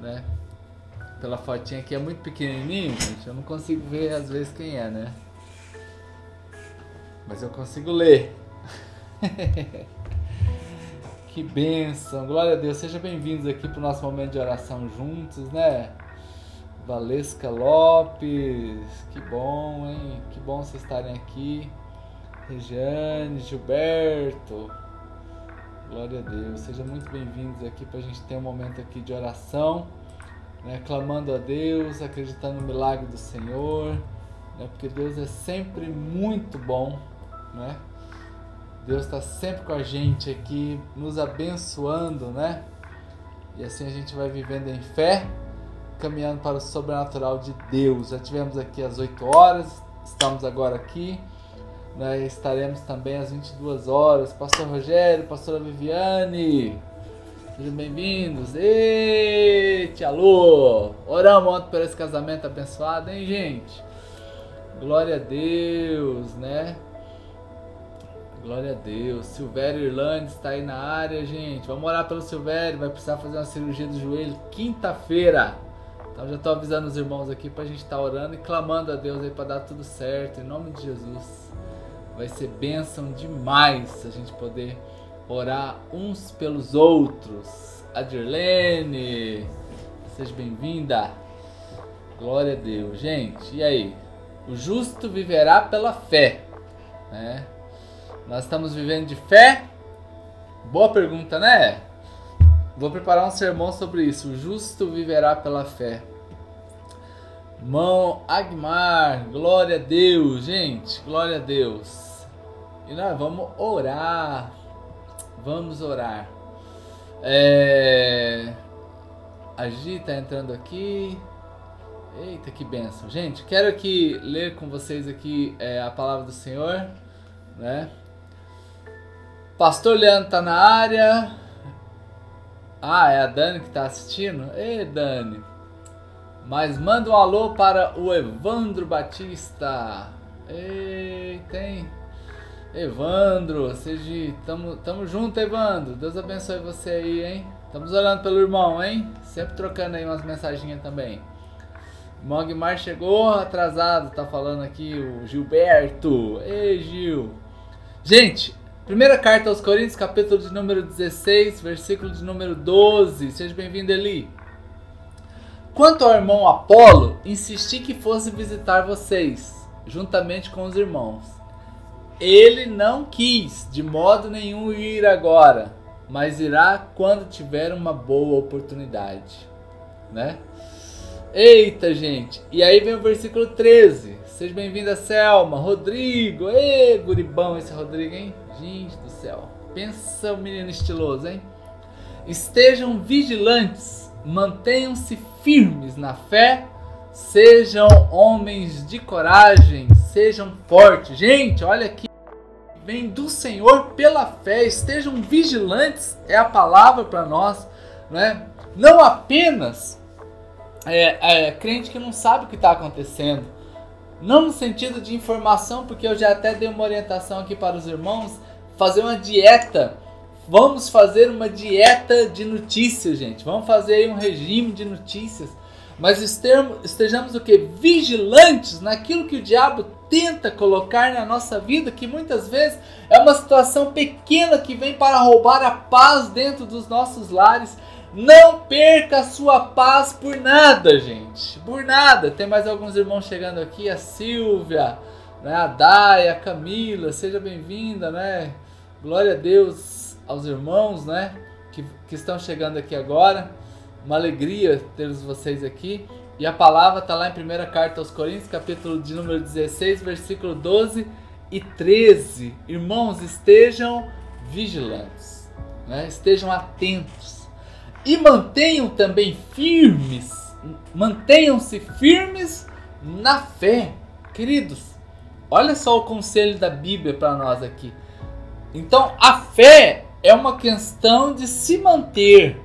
né? Pela fotinha aqui é muito pequenininho, gente. Eu não consigo ver às vezes quem é, né? Mas eu consigo ler. que bênção, glória a Deus. Sejam bem-vindos aqui para o nosso momento de oração juntos, né? Valesca Lopes, que bom, hein? Que bom vocês estarem aqui. Regiane, Gilberto, glória a Deus. Sejam muito bem-vindos aqui para a gente ter um momento aqui de oração, né? clamando a Deus, acreditando no milagre do Senhor, né? porque Deus é sempre muito bom, né? Deus está sempre com a gente aqui, nos abençoando, né? E assim a gente vai vivendo em fé, caminhando para o sobrenatural de Deus. Já tivemos aqui às 8 horas, estamos agora aqui. Né? Estaremos também às 22 horas. Pastor Rogério, Pastora Viviane, sejam bem-vindos. Eita, alô! Oramos ontem por esse casamento abençoado, hein, gente? Glória a Deus, né? Glória a Deus. Silvério Irlande está aí na área, gente. Vamos orar pelo Silvério. Vai precisar fazer uma cirurgia do joelho quinta-feira. Então já estou avisando os irmãos aqui para a gente estar tá orando e clamando a Deus aí para dar tudo certo. Em nome de Jesus. Vai ser bênção demais a gente poder orar uns pelos outros. Adirlene, seja bem-vinda. Glória a Deus. Gente, e aí? O justo viverá pela fé. Né? Nós estamos vivendo de fé? Boa pergunta, né? Vou preparar um sermão sobre isso. O justo viverá pela fé. Mão Agmar, glória a Deus, gente, glória a Deus. E nós vamos orar. Vamos orar. É... A Gi tá entrando aqui. Eita, que benção. Gente, quero aqui ler com vocês aqui é, a palavra do Senhor, né? Pastor Leandro tá na área. Ah, é a Dani que tá assistindo? Ei, Dani. Mas manda um alô para o Evandro Batista. Ei, tem. Evandro, seja, tamo, tamo junto, Evandro. Deus abençoe você aí, hein? Estamos orando pelo irmão, hein? Sempre trocando aí umas mensagens também. Mogmar chegou atrasado, tá falando aqui o Gilberto. Ei, Gil. Gente, Primeira carta aos Coríntios, capítulo de número 16, versículo de número 12. Seja bem-vindo, Eli. Quanto ao irmão Apolo, insisti que fosse visitar vocês, juntamente com os irmãos. Ele não quis, de modo nenhum, ir agora, mas irá quando tiver uma boa oportunidade. Né? Eita, gente! E aí vem o versículo 13. Seja bem-vinda, Selma, Rodrigo. Ê, guribão esse Rodrigo, hein? Gente do céu. Pensa o menino estiloso, hein? Estejam vigilantes, mantenham-se firmes na fé, sejam homens de coragem, sejam fortes. Gente, olha aqui. Vem do Senhor pela fé, estejam vigilantes, é a palavra para nós, né? Não apenas é, é, crente que não sabe o que está acontecendo, não no sentido de informação, porque eu já até dei uma orientação aqui para os irmãos, fazer uma dieta. Vamos fazer uma dieta de notícias, gente. Vamos fazer um regime de notícias. Mas estejamos o que? Vigilantes naquilo que o diabo tenta colocar na nossa vida, que muitas vezes é uma situação pequena que vem para roubar a paz dentro dos nossos lares. Não perca a sua paz por nada, gente. Por nada. Tem mais alguns irmãos chegando aqui, a Silvia, né, a Daya, a Camila, seja bem-vinda, né? Glória a Deus aos irmãos, né? Que, que estão chegando aqui agora. Uma alegria ter vocês aqui. E a palavra está lá em 1 Carta aos Coríntios, capítulo de número 16, versículo 12 e 13. Irmãos, estejam vigilantes, né? estejam atentos e mantenham também firmes, mantenham-se firmes na fé. Queridos, olha só o conselho da Bíblia para nós aqui. Então a fé é uma questão de se manter.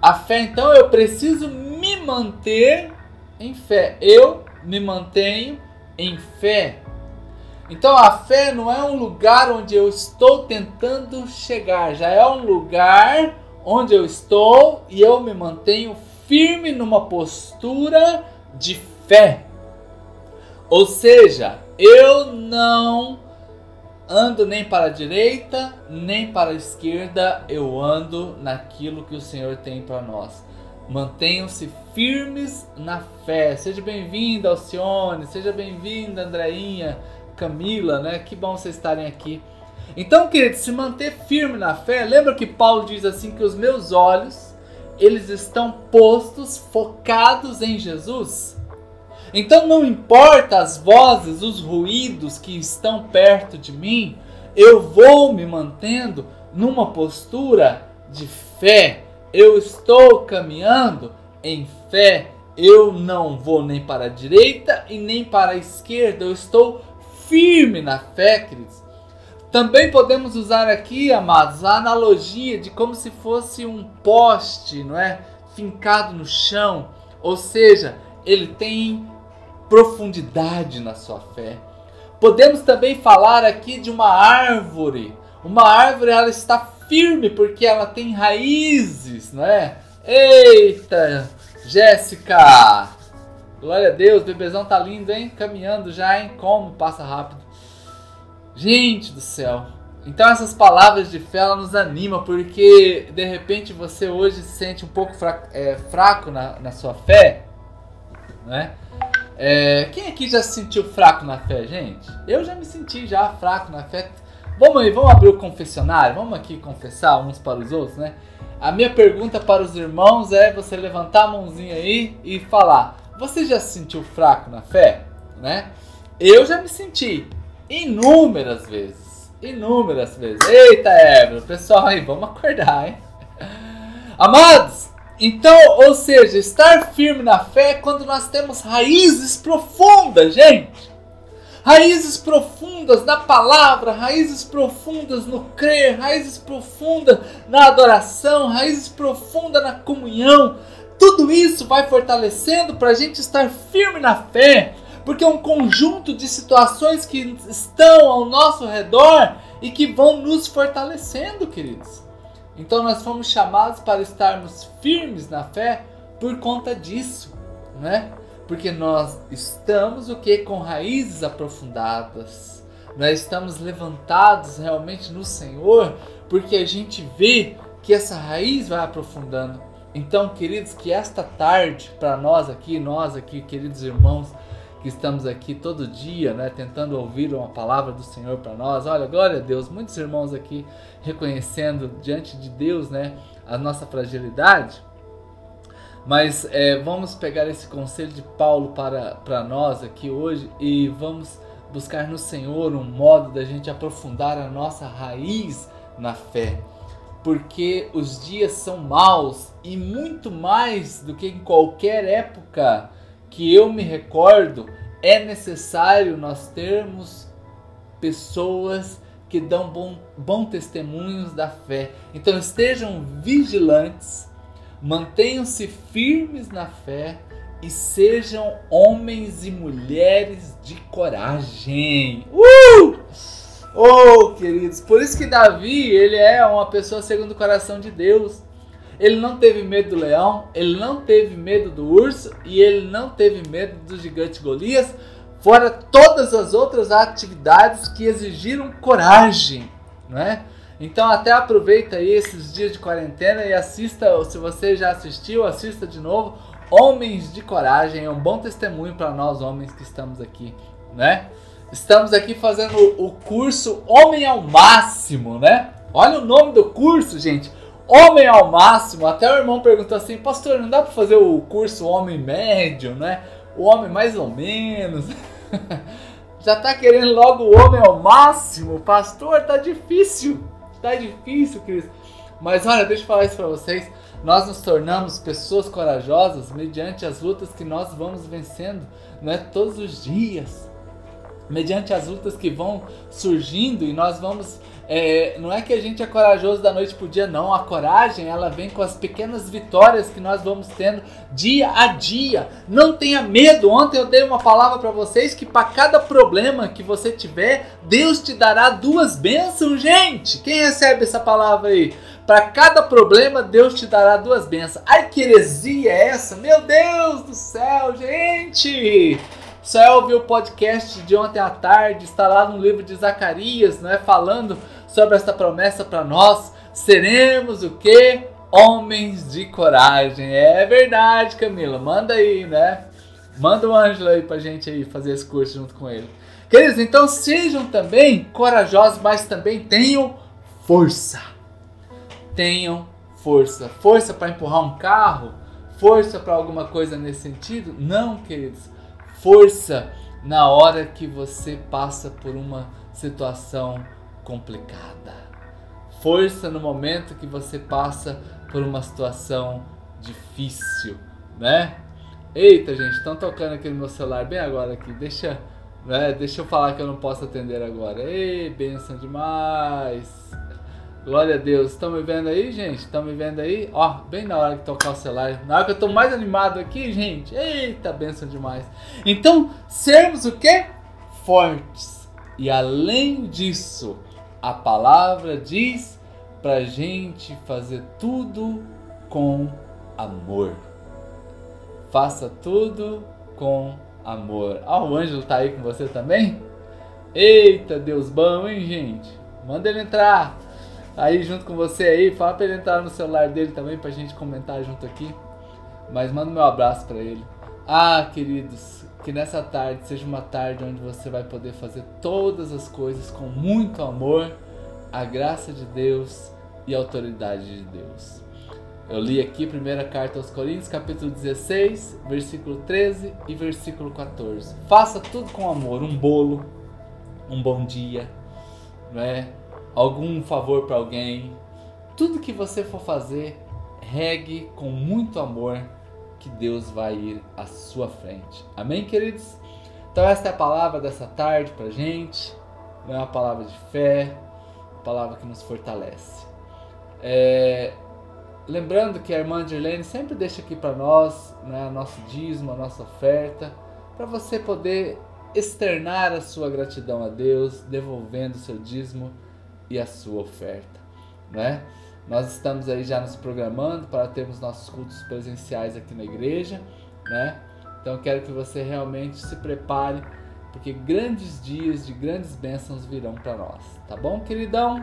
A fé, então, eu preciso me manter em fé. Eu me mantenho em fé. Então a fé não é um lugar onde eu estou tentando chegar, já é um lugar onde eu estou e eu me mantenho firme numa postura de fé. Ou seja, eu não ando nem para a direita, nem para a esquerda, eu ando naquilo que o Senhor tem para nós. Mantenham-se firmes na fé. Seja bem-vinda, Alcione, seja bem-vinda, Andreinha, Camila, né? Que bom vocês estarem aqui. Então, querido, se manter firme na fé, lembra que Paulo diz assim que os meus olhos, eles estão postos, focados em Jesus? Então não importa as vozes, os ruídos que estão perto de mim, eu vou me mantendo numa postura de fé. Eu estou caminhando em fé. Eu não vou nem para a direita e nem para a esquerda. Eu estou firme na fé, queridos. Também podemos usar aqui, amados, a analogia de como se fosse um poste, não é? Fincado no chão. Ou seja, ele tem profundidade na sua fé. Podemos também falar aqui de uma árvore. Uma árvore ela está firme porque ela tem raízes, não é? Eita, Jéssica! Glória a Deus, o bebezão tá lindo, hein? Caminhando já, hein? Como passa rápido. Gente do céu. Então essas palavras de fé ela nos anima porque de repente você hoje se sente um pouco fraco, é, fraco na, na sua fé, né? É, quem aqui já se sentiu fraco na fé, gente? Eu já me senti já fraco na fé. Vamos aí, vamos abrir o confessionário, vamos aqui confessar uns para os outros, né? A minha pergunta para os irmãos é você levantar a mãozinha aí e falar: Você já se sentiu fraco na fé? Né? Eu já me senti inúmeras vezes. Inúmeras vezes. Eita, Évora, pessoal aí, vamos acordar, hein? Amados, então, ou seja, estar firme na fé é quando nós temos raízes profundas, gente. Raízes profundas na palavra, raízes profundas no crer, raízes profundas na adoração, raízes profundas na comunhão. Tudo isso vai fortalecendo para a gente estar firme na fé, porque é um conjunto de situações que estão ao nosso redor e que vão nos fortalecendo, queridos. Então nós fomos chamados para estarmos firmes na fé por conta disso, né? Porque nós estamos o que com raízes aprofundadas. Nós estamos levantados realmente no Senhor, porque a gente vê que essa raiz vai aprofundando. Então, queridos, que esta tarde para nós aqui, nós aqui, queridos irmãos, que estamos aqui todo dia, né, tentando ouvir uma palavra do Senhor para nós. Olha, glória a Deus, muitos irmãos aqui reconhecendo diante de Deus, né, a nossa fragilidade. Mas é, vamos pegar esse conselho de Paulo para, para nós aqui hoje e vamos buscar no Senhor um modo da gente aprofundar a nossa raiz na fé. Porque os dias são maus e muito mais do que em qualquer época que eu me recordo, é necessário nós termos pessoas que dão bom, bom testemunhos da fé. Então estejam vigilantes, mantenham-se firmes na fé e sejam homens e mulheres de coragem. Uh! Oh, queridos, por isso que Davi, ele é uma pessoa segundo o coração de Deus. Ele não teve medo do leão, ele não teve medo do urso e ele não teve medo do gigante Golias, fora todas as outras atividades que exigiram coragem, né? Então até aproveita aí esses dias de quarentena e assista, se você já assistiu, assista de novo. Homens de Coragem é um bom testemunho para nós homens que estamos aqui, né? Estamos aqui fazendo o curso Homem ao Máximo, né? Olha o nome do curso, gente homem ao máximo. Até o irmão perguntou assim: Pastor, não dá para fazer o curso homem médio, né? O homem mais ou menos. Já tá querendo logo o homem ao máximo? Pastor, tá difícil. Tá difícil, Cristo. Mas olha, deixa eu falar isso para vocês. Nós nos tornamos pessoas corajosas mediante as lutas que nós vamos vencendo, não é todos os dias. Mediante as lutas que vão surgindo e nós vamos é, não é que a gente é corajoso da noite pro dia, não. A coragem, ela vem com as pequenas vitórias que nós vamos tendo dia a dia. Não tenha medo. Ontem eu dei uma palavra para vocês que para cada problema que você tiver, Deus te dará duas bênçãos, gente. Quem recebe essa palavra aí? Para cada problema, Deus te dará duas bênçãos. Ai, que heresia é essa? Meu Deus do céu, gente! Só ouviu o podcast de ontem à tarde, está lá no livro de Zacarias, não é? Falando sobre essa promessa para nós. Seremos o que? Homens de coragem. É verdade, Camila. Manda aí, né? Manda o Ângelo aí pra gente aí fazer esse curso junto com ele. Queridos, então sejam também corajosos, mas também tenham força. Tenham força. Força para empurrar um carro? Força para alguma coisa nesse sentido? Não, queridos. Força na hora que você passa por uma situação complicada. Força no momento que você passa por uma situação difícil, né? Eita, gente, estão tocando aqui no meu celular bem agora aqui. Deixa né? Deixa eu falar que eu não posso atender agora. Ei, benção demais. Glória a Deus. Estão me vendo aí, gente? Estão me vendo aí? Ó, bem na hora de tocar o celular. Na hora que eu estou mais animado aqui, gente. Eita, benção demais. Então, sermos o quê? Fortes. E além disso, a palavra diz pra gente fazer tudo com amor. Faça tudo com amor. Ah, o Ângelo tá aí com você também? Eita, Deus bom, hein, gente? Manda ele entrar aí junto com você aí. Fala pra ele entrar no celular dele também pra gente comentar junto aqui. Mas manda meu abraço para ele. Ah, queridos, que nessa tarde seja uma tarde onde você vai poder fazer todas as coisas com muito amor, a graça de Deus e a autoridade de Deus. Eu li aqui primeira carta aos Coríntios, capítulo 16, versículo 13 e versículo 14. Faça tudo com amor, um bolo, um bom dia, né? algum favor para alguém. Tudo que você for fazer, regue com muito amor, que Deus vai ir à sua frente. Amém, queridos? Então esta é a palavra dessa tarde para gente. É uma palavra de fé, uma palavra que nos fortalece. É, Lembrando que a irmã Dirlene sempre deixa aqui para nós né, nosso dízimo, a nossa oferta, para você poder externar a sua gratidão a Deus, devolvendo o seu dízimo e a sua oferta. Né? Nós estamos aí já nos programando para termos nossos cultos presenciais aqui na igreja. Né? Então quero que você realmente se prepare, porque grandes dias de grandes bênçãos virão para nós. Tá bom, queridão?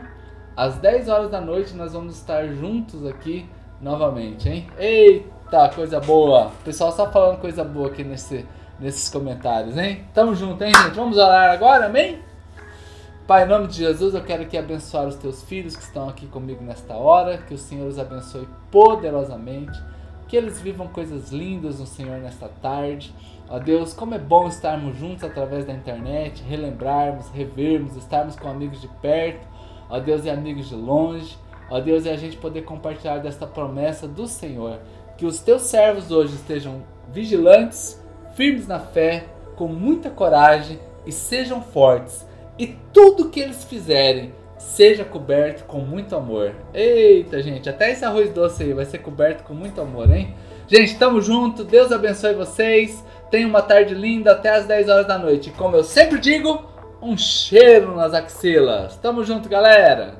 Às 10 horas da noite nós vamos estar juntos aqui novamente, hein? Eita, coisa boa! O pessoal só falando coisa boa aqui nesse, nesses comentários, hein? Tamo junto, hein, gente? Vamos orar agora, amém? Pai, em nome de Jesus, eu quero aqui abençoar os teus filhos que estão aqui comigo nesta hora, que o Senhor os abençoe poderosamente, que eles vivam coisas lindas no Senhor nesta tarde. Ó Deus, como é bom estarmos juntos através da internet, relembrarmos, revermos, estarmos com amigos de perto, ó Deus, e amigos de longe. Ó Deus, é a gente poder compartilhar desta promessa do Senhor. Que os teus servos hoje estejam vigilantes, firmes na fé, com muita coragem e sejam fortes. E tudo que eles fizerem seja coberto com muito amor. Eita, gente, até esse arroz doce aí vai ser coberto com muito amor, hein? Gente, tamo junto. Deus abençoe vocês. Tenham uma tarde linda até as 10 horas da noite. Como eu sempre digo, um cheiro nas axilas. Tamo junto, galera.